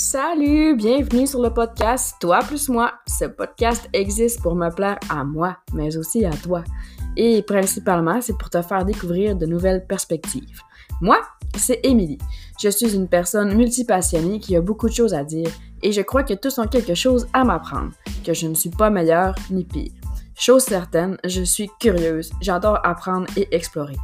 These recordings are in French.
Salut, bienvenue sur le podcast Toi plus moi. Ce podcast existe pour me plaire à moi, mais aussi à toi. Et principalement, c'est pour te faire découvrir de nouvelles perspectives. Moi, c'est Émilie. Je suis une personne multipassionnée qui a beaucoup de choses à dire et je crois que tous ont quelque chose à m'apprendre, que je ne suis pas meilleure ni pire. Chose certaine, je suis curieuse, j'adore apprendre et explorer.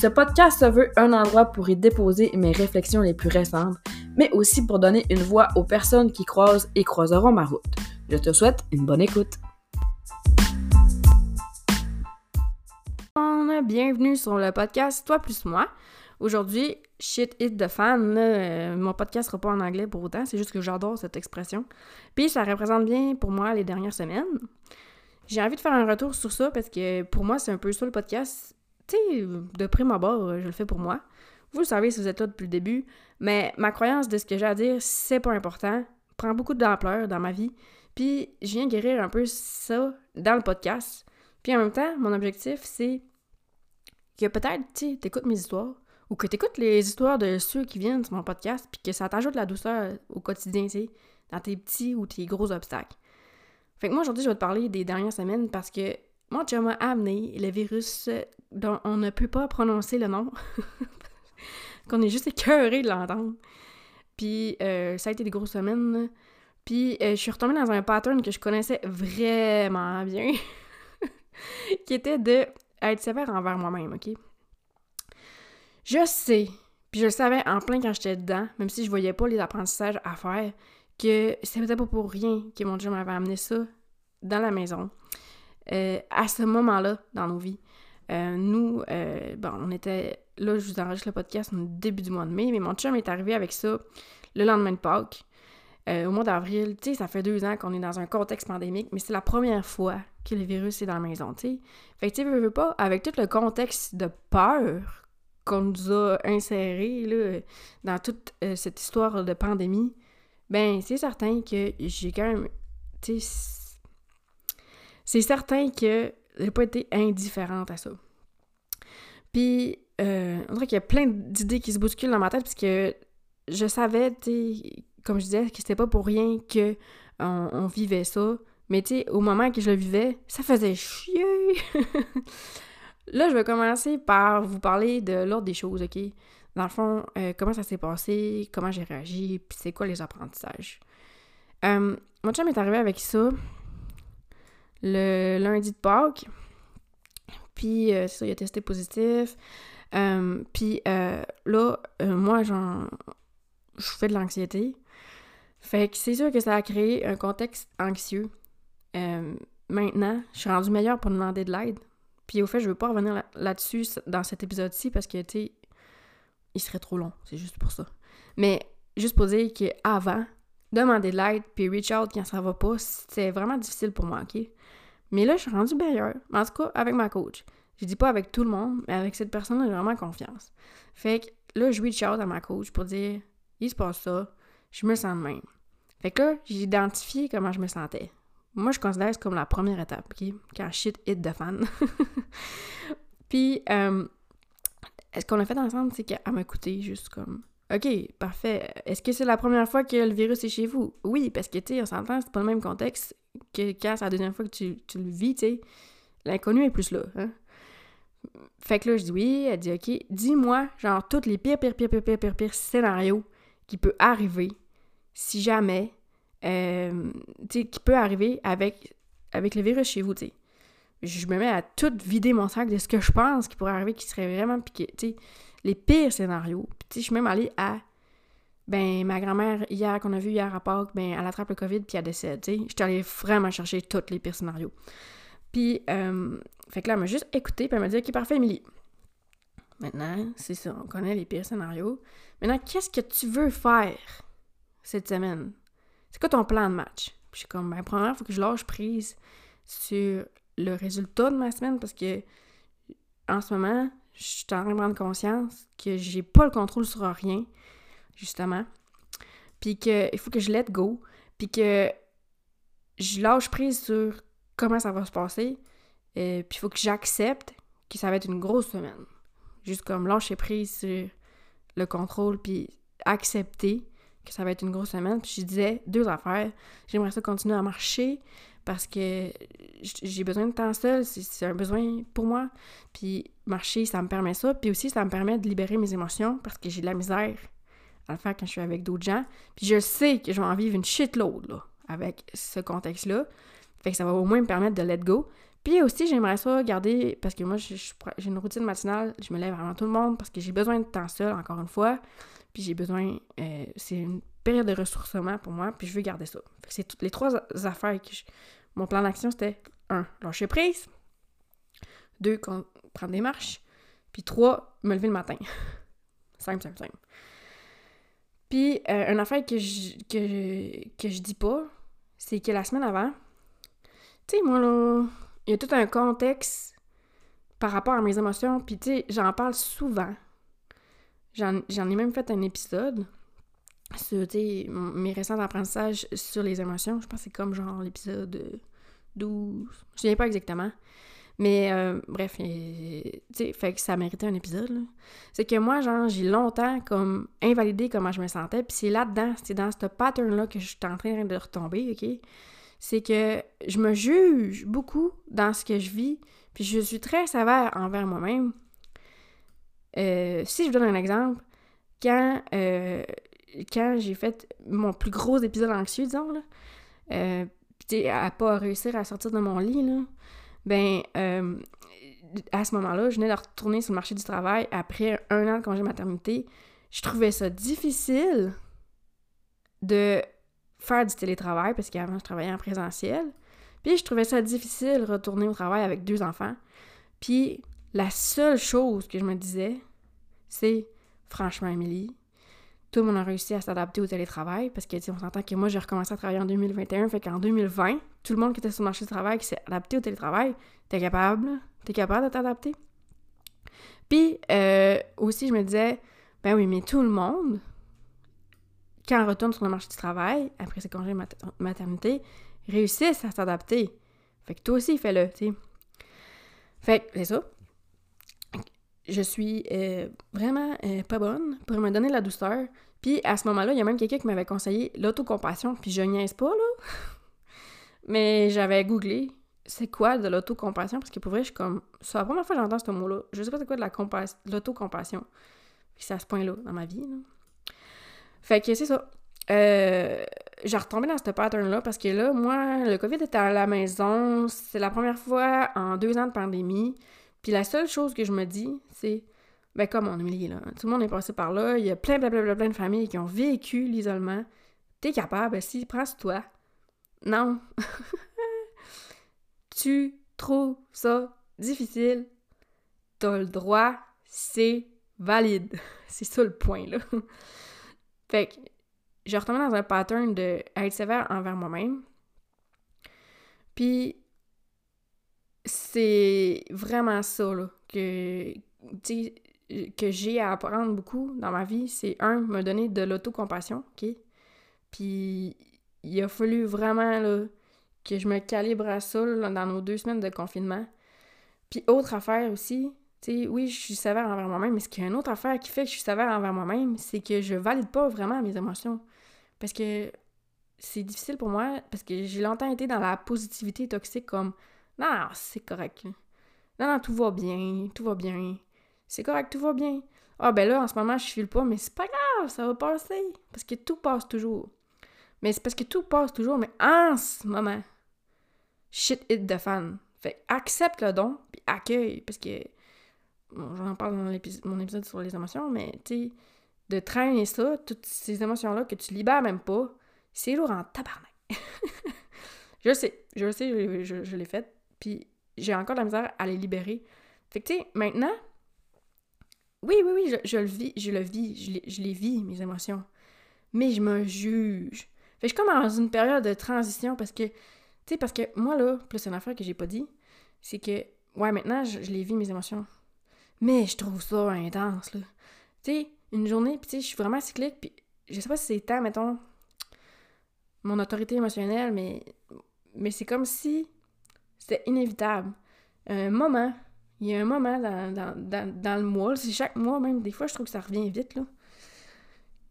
Ce podcast se veut un endroit pour y déposer mes réflexions les plus récentes, mais aussi pour donner une voix aux personnes qui croisent et croiseront ma route. Je te souhaite une bonne écoute. Bienvenue sur le podcast Toi plus moi. Aujourd'hui, shit hit de fan. Euh, mon podcast sera pas en anglais pour autant, c'est juste que j'adore cette expression. Puis ça représente bien pour moi les dernières semaines. J'ai envie de faire un retour sur ça parce que pour moi, c'est un peu ça le podcast. Tu sais, de prime abord, je le fais pour moi. Vous le savez si vous êtes là depuis le début, mais ma croyance de ce que j'ai à dire, c'est pas important, prend beaucoup d'ampleur dans ma vie. Puis je viens guérir un peu ça dans le podcast. Puis en même temps, mon objectif, c'est que peut-être, tu écoutes mes histoires, ou que tu écoutes les histoires de ceux qui viennent sur mon podcast, puis que ça t'ajoute la douceur au quotidien, tu dans tes petits ou tes gros obstacles. Fait que moi, aujourd'hui, je vais te parler des dernières semaines parce que moi, tu m'as amené le virus dont on ne peut pas prononcer le nom, qu'on est juste écœuré de l'entendre. Puis euh, ça a été des grosses semaines. Puis euh, je suis retombée dans un pattern que je connaissais vraiment bien, qui était de être sévère envers moi-même, OK? Je sais, puis je le savais en plein quand j'étais dedans, même si je voyais pas les apprentissages à faire, que c'était pas pour rien que mon Dieu m'avait amené ça dans la maison. Euh, à ce moment-là dans nos vies. Nous, euh, bon, on était. Là, je vous enregistre le podcast au début du mois de mai, mais mon chum est arrivé avec ça le lendemain de Pâques. au mois d'avril, tu sais, ça fait deux ans qu'on est dans un contexte pandémique, mais c'est la première fois que le virus est dans la maison, tu sais. Fait que, tu veux, veux pas, avec tout le contexte de peur qu'on nous a inséré, là, dans toute cette histoire de pandémie, ben, c'est certain que j'ai quand même, tu sais, c'est certain que j'ai pas été indifférente à ça. Puis, euh, on dirait qu'il y a plein d'idées qui se bousculent dans ma tête, parce que je savais, comme je disais, que c'était pas pour rien que on, vivait ça. Mais au moment que je le vivais, ça faisait chier! Là, je vais commencer par vous parler de l'ordre des choses, OK? Dans le fond, euh, comment ça s'est passé, comment j'ai réagi, puis c'est quoi les apprentissages. Euh, mon chum est arrivé avec ça le lundi de Pâques. Puis, euh, ça, il a testé positif. Euh, puis euh, là, moi, j'en, je fais de l'anxiété. Fait que c'est sûr que ça a créé un contexte anxieux. maintenant, je suis rendue meilleure pour demander de l'aide. Puis au fait, je veux pas revenir là-dessus dans cet épisode-ci parce que, tu sais, il serait trop long. C'est juste pour ça. Mais juste pour dire qu'avant, demander de l'aide puis reach out quand ça va pas, c'est vraiment difficile pour moi, OK? Mais là, je suis rendue meilleure. En tout cas, avec ma coach. Je dis pas avec tout le monde, mais avec cette personne-là, j'ai vraiment confiance. Fait que là, je reach out à ma coach pour dire il se passe ça, je me sens de même. Fait que là, j'ai identifié comment je me sentais. Moi, je considère c'est comme la première étape, OK? Quand shit hit de fan. Puis, euh, ce qu'on a fait ensemble, c'est qu'elle m'a écouté juste comme OK, parfait. Est-ce que c'est la première fois que le virus est chez vous? Oui, parce que, tu sais, on s'entend, c'est pas le même contexte que quand c'est la deuxième fois que tu, tu le vis, tu sais. L'inconnu est plus là, hein? Fait que là, je dis oui, elle dit OK, dis-moi, genre, tous les pires, pires, pires, pires, pires, pires, pires scénarios qui peut arriver si jamais, euh, tu sais, qui peut arriver avec, avec le virus chez vous, tu sais. Je me mets à tout vider mon sac de ce que je pense qui pourrait arriver, qui serait vraiment piqué, tu sais les pires scénarios. Puis, je suis même allée à. Ben, ma grand-mère, hier, qu'on a vu hier à Pâques, ben, elle attrape le COVID puis elle décède, tu sais. J'étais allée vraiment chercher tous les pires scénarios. Puis, euh, fait que là, elle m'a juste écouté puis elle m'a dit, OK, parfait, Émilie. Maintenant, c'est ça, on connaît les pires scénarios. Maintenant, qu'est-ce que tu veux faire cette semaine? C'est quoi ton plan de match? Puis je suis comme, ben, premièrement, il faut que je lâche prise sur le résultat de ma semaine parce que en ce moment, je suis en train de prendre conscience que j'ai pas le contrôle sur rien, justement. Puis qu'il faut que je let go. Puis que je lâche prise sur comment ça va se passer. euh, puis il faut que j'accepte que ça va être une grosse semaine. Juste comme lâcher prise sur le contrôle, puis accepter que ça va être une grosse semaine. Puis je disais deux affaires. J'aimerais ça continuer à marcher parce que j'ai besoin de temps seul, c'est un besoin pour moi. Puis marcher, ça me permet ça. Puis aussi, ça me permet de libérer mes émotions parce que j'ai de la misère à le faire quand je suis avec d'autres gens. Puis je sais que je vais en vivre une shitload, là, avec ce contexte-là. Fait que ça va au moins me permettre de let go. Puis aussi, j'aimerais ça garder, parce que moi, j'ai une routine matinale, je me lève avant tout le monde parce que j'ai besoin de temps seul, encore une fois. Puis j'ai besoin, euh, c'est une période de ressourcement pour moi, puis je veux garder ça. C'est toutes les trois affaires que je... Mon plan d'action, c'était un, lâcher prise. Deux, prendre des marches. Puis trois, me lever le matin. simple, simple, simple. Puis, euh, une affaire que je, que, que je dis pas, c'est que la semaine avant, tu sais, moi, là, il y a tout un contexte par rapport à mes émotions, puis tu sais, j'en parle souvent. J'en ai même fait un épisode sur, mes récents apprentissages sur les émotions. Je pense que c'est comme genre l'épisode 12. Je sais pas exactement. Mais euh, bref, tu sais, fait que ça méritait un épisode. C'est que moi, genre, j'ai longtemps comme invalidé comment je me sentais. Puis c'est là-dedans, c'est dans ce pattern-là que je suis en train de retomber, OK? C'est que je me juge beaucoup dans ce que je vis. Puis je suis très sévère envers moi-même. Euh, si je donne un exemple, quand, euh, quand j'ai fait mon plus gros épisode anxieux, disons, là, euh, à pas réussir à sortir de mon lit, là, ben, euh, à ce moment-là, je venais de retourner sur le marché du travail après un an de congé maternité. Je trouvais ça difficile de faire du télétravail parce qu'avant, je travaillais en présentiel. Puis je trouvais ça difficile retourner au travail avec deux enfants. Puis la seule chose que je me disais, c'est franchement, Émilie, tout le monde a réussi à s'adapter au télétravail parce que, on s'entend que moi, j'ai recommencé à travailler en 2021, fait qu'en 2020, tout le monde qui était sur le marché du travail, qui s'est adapté au télétravail, t'es capable, t'es capable de t'adapter. Puis, euh, aussi, je me disais, ben oui, mais tout le monde, quand on retourne sur le marché du travail, après ses congés maternité, réussissent à s'adapter. Fait que toi aussi, fais-le, tu sais. Fait que, c'est ça je suis euh, vraiment euh, pas bonne pour me donner la douceur. Puis à ce moment-là, il y a même quelqu'un qui m'avait conseillé l'autocompassion, puis je niaise pas, là. Mais j'avais googlé c'est quoi de l'autocompassion, parce que pour vrai, je suis comme... C'est la première fois que j'entends ce mot-là. Je sais pas c'est quoi de la l'autocompassion. Puis c'est à ce point-là dans ma vie, là. Fait que c'est ça. Euh, j'ai retombé dans ce pattern-là parce que là, moi, le COVID était à la maison. C'est la première fois en deux ans de pandémie. Puis la seule chose que je me dis, c'est, ben comme on est là, tout le monde est passé par là, il y a plein, plein, plein, plein de familles qui ont vécu l'isolement. T'es capable, si, prends-toi. Non. tu trouves ça difficile, t'as le droit, c'est valide. c'est ça le point, là. Fait que, je retombé dans un pattern de être sévère envers moi-même. Puis, c'est vraiment ça que, que j'ai à apprendre beaucoup dans ma vie. C'est un, me donner de l'autocompassion, OK? Puis il a fallu vraiment là, que je me calibre à ça dans nos deux semaines de confinement. Puis autre affaire aussi, tu sais, oui, je suis sévère envers moi-même, mais ce qu'il y a une autre affaire qui fait que je suis sévère envers moi-même, c'est que je valide pas vraiment mes émotions. Parce que c'est difficile pour moi, parce que j'ai longtemps été dans la positivité toxique comme non, c'est correct. Non, non, tout va bien, tout va bien. C'est correct, tout va bien. Ah, ben là, en ce moment, je file pas, mais c'est pas grave, ça va passer. Parce que tout passe toujours. Mais c'est parce que tout passe toujours, mais en ce moment, shit hit the fan. Fait accepte le don, puis accueille. Parce que, j'en parle dans mon épisode sur les émotions, mais tu sais, de traîner ça, toutes ces émotions-là que tu libères même pas, c'est lourd en tabarnak. je sais, je sais, je, je l'ai fait. Puis j'ai encore de la misère à les libérer. Fait que, tu sais, maintenant, oui, oui, oui, je, le vis, je le vis, je les, je vis, mes émotions. Mais je me juge. Fait que je suis comme dans une période de transition parce que, tu sais, parce que moi, là, plus une affaire que j'ai pas dit, c'est que, ouais, maintenant, je, les vis, mes émotions. Mais je trouve ça intense, là. Tu sais, une journée, puis tu sais, je suis vraiment cyclique, puis je sais pas si c'est tant, mettons, mon autorité émotionnelle, mais, mais c'est comme si c'était inévitable. Un moment, il y a un moment dans, le mois, c'est chaque mois même, des fois je trouve que ça revient vite, là,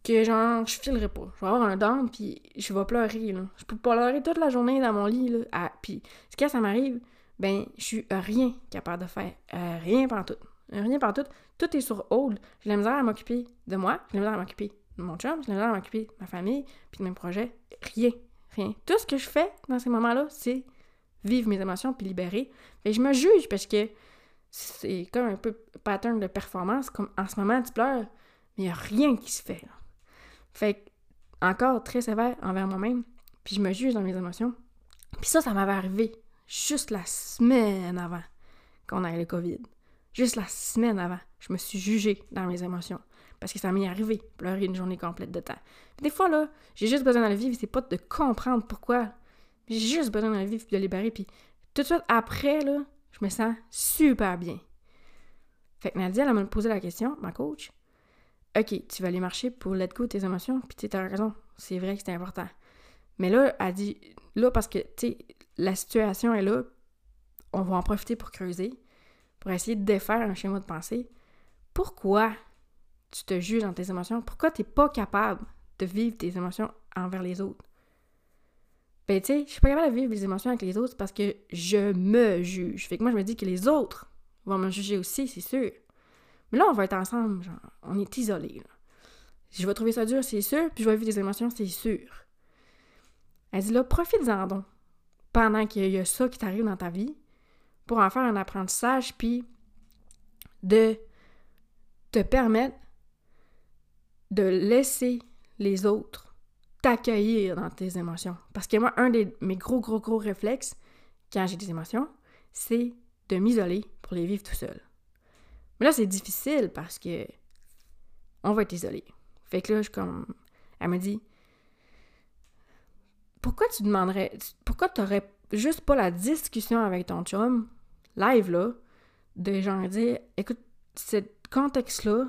que genre, je filerai pas. Je vais avoir un down, puis je vais pleurer, là. Je peux pleurer toute la journée dans mon lit, là. Puis, quand ça m'arrive, ben, je suis rien capable de faire. Euh, rien par tout. Rien par tout. Tout est sur hold. J'ai la misère à m'occuper de moi, j'ai la misère à m'occuper de mon chum, j'ai la misère à m'occuper de ma famille, puis de mes projets. Rien. Rien. Tout ce que je fais dans ces moments-là, c'est vivre mes émotions puis libérer. Et je me juge parce que c'est comme un peu pattern de performance. Comme en ce moment, tu pleures, mais il n'y a rien qui se fait. Fait que, encore très sévère envers moi-même, puis je me juge dans mes émotions. Puis ça, ça m'avait arrivé juste la semaine avant qu'on ait le COVID. Juste la semaine avant, je me suis jugée dans mes émotions. Parce que ça m'est arrivé, pleurer une journée complète de temps. des fois, là, j'ai juste besoin de le vivre, c'est pas de comprendre pourquoi. J'ai juste besoin de le vivre puis de libérer. Puis tout de suite après, là, je me sens super bien. Fait que Nadia, elle m'a posé la question, ma coach, OK, tu vas aller marcher pour let go tes émotions, puis tu as raison, c'est vrai que c'est important. Mais là, elle dit, là, parce que, tu sais, la situation est là, on va en profiter pour creuser, pour essayer de défaire un schéma de pensée. Pourquoi tu te juges dans tes émotions? Pourquoi tu n'es pas capable de vivre tes émotions envers les autres? Ben, tu sais, je suis pas capable de vivre les émotions avec les autres parce que je me juge. Fait que moi, je me dis que les autres vont me juger aussi, c'est sûr. Mais là, on va être ensemble, genre, on est isolés. Je vais trouver ça dur, c'est sûr, puis je vais vivre des émotions, c'est sûr. Elle dit là, profite-en donc, pendant qu'il y a ça qui t'arrive dans ta vie, pour en faire un apprentissage, puis de te permettre de laisser les autres t'accueillir dans tes émotions. Parce que moi, un de mes gros, gros, gros réflexes quand j'ai des émotions, c'est de m'isoler pour les vivre tout seul. Mais là, c'est difficile parce que on va être isolé. Fait que là, je comme. Elle me dit Pourquoi tu demanderais. Pourquoi tu n'aurais juste pas la discussion avec ton chum, live là, de genre dire Écoute, ce contexte-là,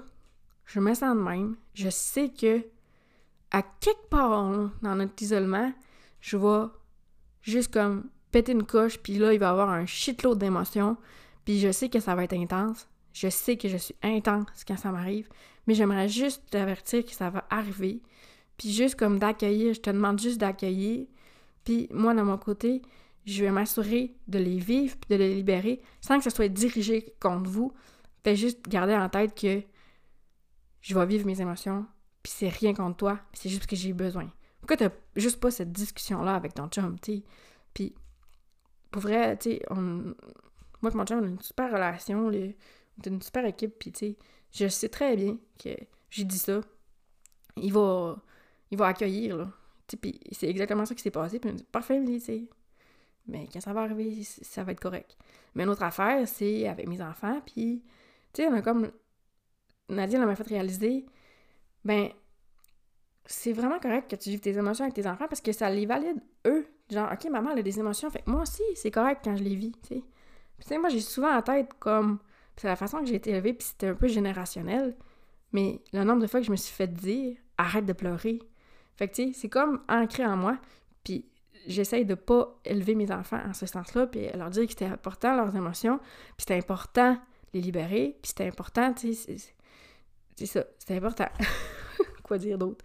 je me sens de même. Je sais que à quelque part dans notre isolement, je vais juste comme péter une coche, puis là, il va y avoir un shitload d'émotions, puis je sais que ça va être intense. Je sais que je suis intense quand ça m'arrive, mais j'aimerais juste t'avertir que ça va arriver. Puis juste comme d'accueillir, je te demande juste d'accueillir. Puis moi, de mon côté, je vais m'assurer de les vivre puis de les libérer sans que ça soit dirigé contre vous. Fais juste garder en tête que je vais vivre mes émotions, puis c'est rien contre toi, c'est juste que j'ai besoin. Pourquoi t'as juste pas cette discussion-là avec ton chum, tu Puis, pour vrai, tu sais, on... moi et mon chum, on a une super relation, on une super équipe, puis tu sais, je sais très bien que j'ai dit ça. Il va, il va accueillir, là. Puis c'est exactement ça qui s'est passé. Puis il dit, parfait, tu sais. Mais quand ça va arriver, ça va être correct. Mais une autre affaire, c'est avec mes enfants, puis, tu sais, on a comme. Nadia m'a fait réaliser, ben, c'est vraiment correct que tu vives tes émotions avec tes enfants parce que ça les valide, eux. Genre, OK, maman, elle a des émotions, fait moi aussi, c'est correct quand je les vis, tu sais. Tu sais, moi, j'ai souvent en tête comme c'est la façon que j'ai été élevée, puis c'était un peu générationnel. Mais le nombre de fois que je me suis fait dire arrête de pleurer. Fait que tu sais, c'est comme ancré en moi. Puis j'essaye de pas élever mes enfants en ce sens-là, puis leur dire que c'était important leurs émotions, puis c'était important les libérer, puis c'était important, tu sais, c'est ça, c'était important. Quoi dire d'autre?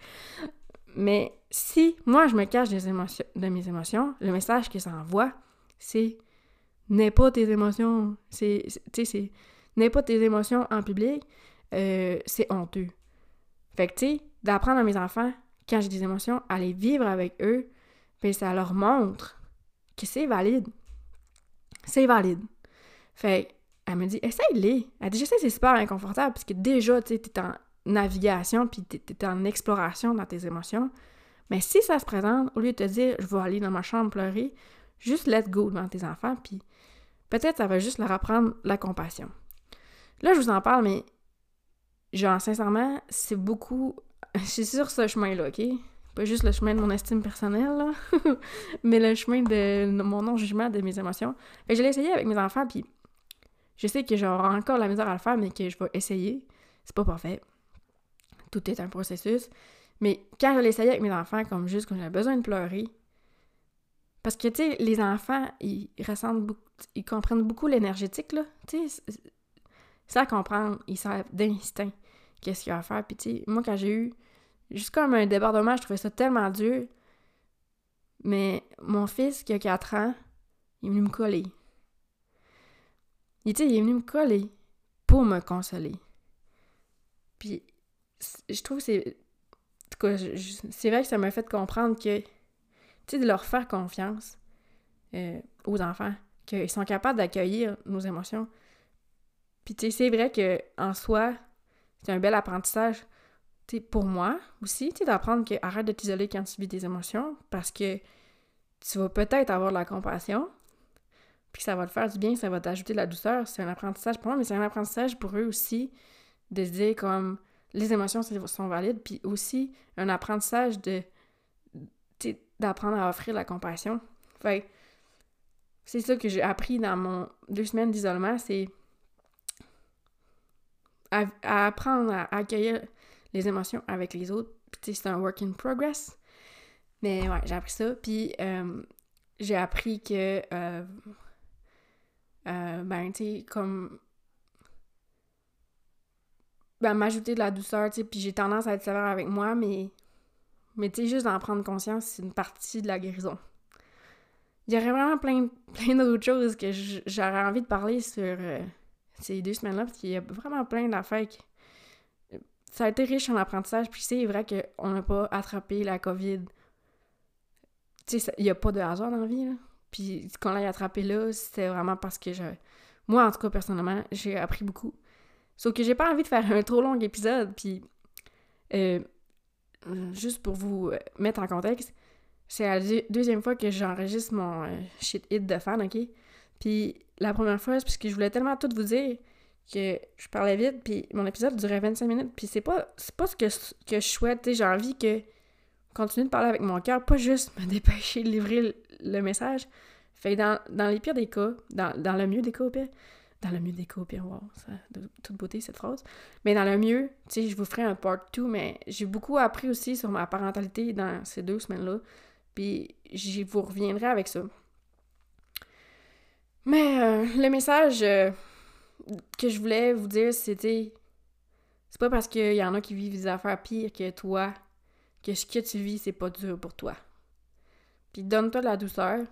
Mais si moi je me cache des émotions, de mes émotions, le message que ça c'est n'aie pas tes émotions. C'est, tu sais, c'est n'aie pas tes émotions en public, euh, c'est honteux. Fait que, tu sais, d'apprendre à mes enfants, quand j'ai des émotions, à les vivre avec eux, puis ça leur montre que c'est valide. C'est valide. Fait elle me dit, essaye-les. Elle dit, je sais, c'est super inconfortable, parce que déjà, tu sais, t'es en navigation, puis t'es en exploration dans tes émotions. Mais si ça se présente, au lieu de te dire, je vais aller dans ma chambre pleurer, juste let go devant tes enfants, puis peut-être ça va juste leur apprendre la compassion. Là, je vous en parle, mais genre, sincèrement, c'est beaucoup. Je suis sur ce chemin-là, OK? Pas juste le chemin de mon estime personnelle, mais le chemin de mon non-jugement de mes émotions. Fait je l'ai essayé avec mes enfants, puis je sais que j'aurai encore la misère à le faire, mais que je vais essayer. C'est pas parfait. Tout est un processus. Mais quand je l'ai essayé avec mes enfants, comme juste quand j'ai besoin de pleurer, parce que, tu sais, les enfants, ils ressentent beaucoup, ils comprennent beaucoup l'énergétique, là. Tu sais, ça comprendre, ils savent d'instinct qu'est-ce qu'il y a à faire. Puis, tu sais, moi, quand j'ai eu Juste comme un débordement, je trouvais ça tellement dur. Mais mon fils, qui a 4 ans, il est venu me coller. Il, il est venu me coller pour me consoler. Puis, je trouve que c'est. En c'est vrai que ça m'a fait comprendre que, tu sais, de leur faire confiance euh, aux enfants, qu'ils sont capables d'accueillir nos émotions. Puis, tu c'est vrai que en soi, c'est un bel apprentissage pour moi aussi, d'apprendre que arrête de t'isoler quand tu vis des émotions parce que tu vas peut-être avoir de la compassion, puis ça va te faire du bien, ça va t'ajouter de la douceur. C'est un apprentissage pour moi, mais c'est un apprentissage pour eux aussi de se dire comme les émotions sont valides, puis aussi un apprentissage de d'apprendre à offrir la compassion. Fait c'est ça que j'ai appris dans mon deux semaines d'isolement, c'est à, apprendre à accueillir les émotions avec les autres. Puis c'est un work in progress. Mais ouais, j'ai appris ça. Puis euh, j'ai appris que, euh, euh, ben, tu sais, comme. Ben, m'ajouter de la douceur, tu sais, puis j'ai tendance à être sévère avec moi, mais. Mais tu sais, juste d'en prendre conscience, c'est une partie de la guérison. Il y aurait vraiment plein, plein d'autres choses que j'aurais envie de parler sur ces deux semaines-là, parce qu'il y a vraiment plein d'affaires ça a été riche en apprentissage, puis c'est vrai qu'on n'a pas attrapé la COVID. Tu sais, il n'y a pas de hasard dans la vie. Puis qu'on l'a attrapé là, c'était vraiment parce que je... Moi, en tout cas, personnellement, j'ai appris beaucoup. Sauf que j'ai pas envie de faire un trop long épisode, puis... Euh, juste pour vous euh, mettre en contexte, c'est la deuxième fois que j'enregistre mon euh, shit hit de fan, OK? Puis la première fois, c'est parce que je voulais tellement tout vous dire que je parlais vite, puis mon épisode durait 25 minutes, puis c'est pas, pas ce que, que je souhaite, j'ai envie que continue de parler avec mon cœur, pas juste me dépêcher de livrer le, message. Fait dans, dans les pires des cas, dans, dans le mieux des cas au pire, dans le mieux des cas au pire, wow, ça de toute beauté cette phrase, mais dans le mieux, tu sais, je vous ferai un part 2, mais j'ai beaucoup appris aussi sur ma parentalité dans ces deux semaines-là, puis j'y vous reviendrai avec ça. Mais euh, le message... Euh, que je voulais vous dire, c'était. C'est pas parce qu'il y en a qui vivent des affaires pires que toi que ce que tu vis, c'est pas dur pour toi. Puis donne-toi de la douceur.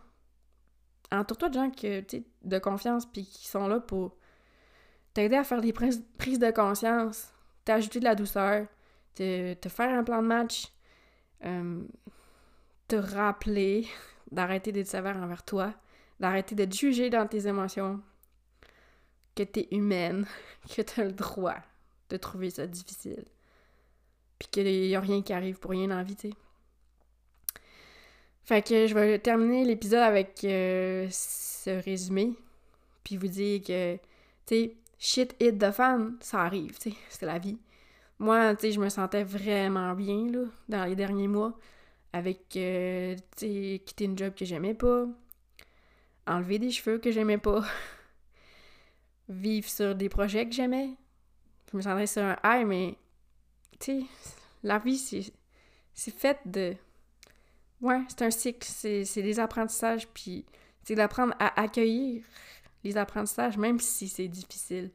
Entoure-toi de gens que, de confiance puis qui sont là pour t'aider à faire des prises, de conscience, t'ajouter de la douceur, te, faire un plan de match, euh, te rappeler d'arrêter d'être sévère envers toi, d'arrêter de te juger dans tes émotions, que t'es humaine, que t'as le droit de trouver ça difficile. Puis qu'il n'y a rien qui arrive pour rien dans la Fait que je vais terminer l'épisode avec euh, ce résumé. Puis vous dire que, tu sais, shit hit de fan, ça arrive, tu sais, c'est la vie. Moi, tu sais, je me sentais vraiment bien, là, dans les derniers mois, avec, euh, tu sais, quitter une job que j'aimais pas, enlever des cheveux que j'aimais pas, vivre sur des projets que j'aimais. Je me sentirais sur un high, mais tu sais, la vie, c'est fait de. Ouais, c'est un cycle, c'est des apprentissages, puis c'est d'apprendre à accueillir les apprentissages, même si c'est difficile,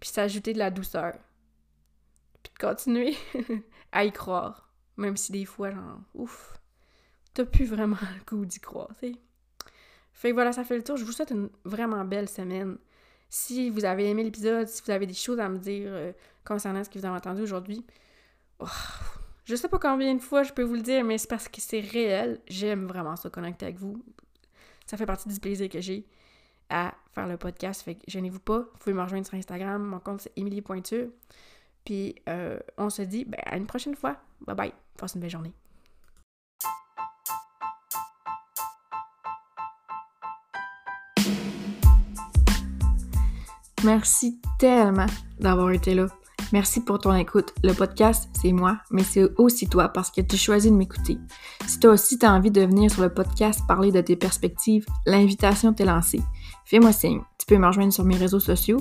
puis s'ajouter de la douceur, puis de continuer à y croire, même si des fois, genre, ouf, t'as plus vraiment le goût d'y croire, tu sais. Fait que voilà, ça fait le tour. Je vous souhaite une vraiment belle semaine. Si vous avez aimé l'épisode, si vous avez des choses à me dire euh, concernant ce que vous avez entendu aujourd'hui, oh, je sais pas combien de fois je peux vous le dire, mais c'est parce que c'est réel. J'aime vraiment se connecter avec vous. Ça fait partie du plaisir que j'ai à faire le podcast. Fait que gênez-vous pas. Vous pouvez me rejoindre sur Instagram. Mon compte c'est Emily Pointure. Puis euh, on se dit ben, à une prochaine fois. Bye bye. Passe une belle journée. Merci tellement d'avoir été là. Merci pour ton écoute. Le podcast, c'est moi, mais c'est aussi toi parce que tu choisis de m'écouter. Si toi aussi tu as envie de venir sur le podcast parler de tes perspectives, l'invitation t'est lancée. Fais-moi signe. Tu peux me rejoindre sur mes réseaux sociaux.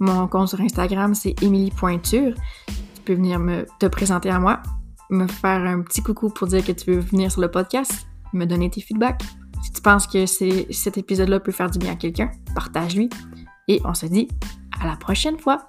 Mon compte sur Instagram, c'est Pointure. Tu peux venir me, te présenter à moi, me faire un petit coucou pour dire que tu veux venir sur le podcast, me donner tes feedbacks. Si tu penses que cet épisode-là peut faire du bien à quelqu'un, partage-lui. Et on se dit à la prochaine fois.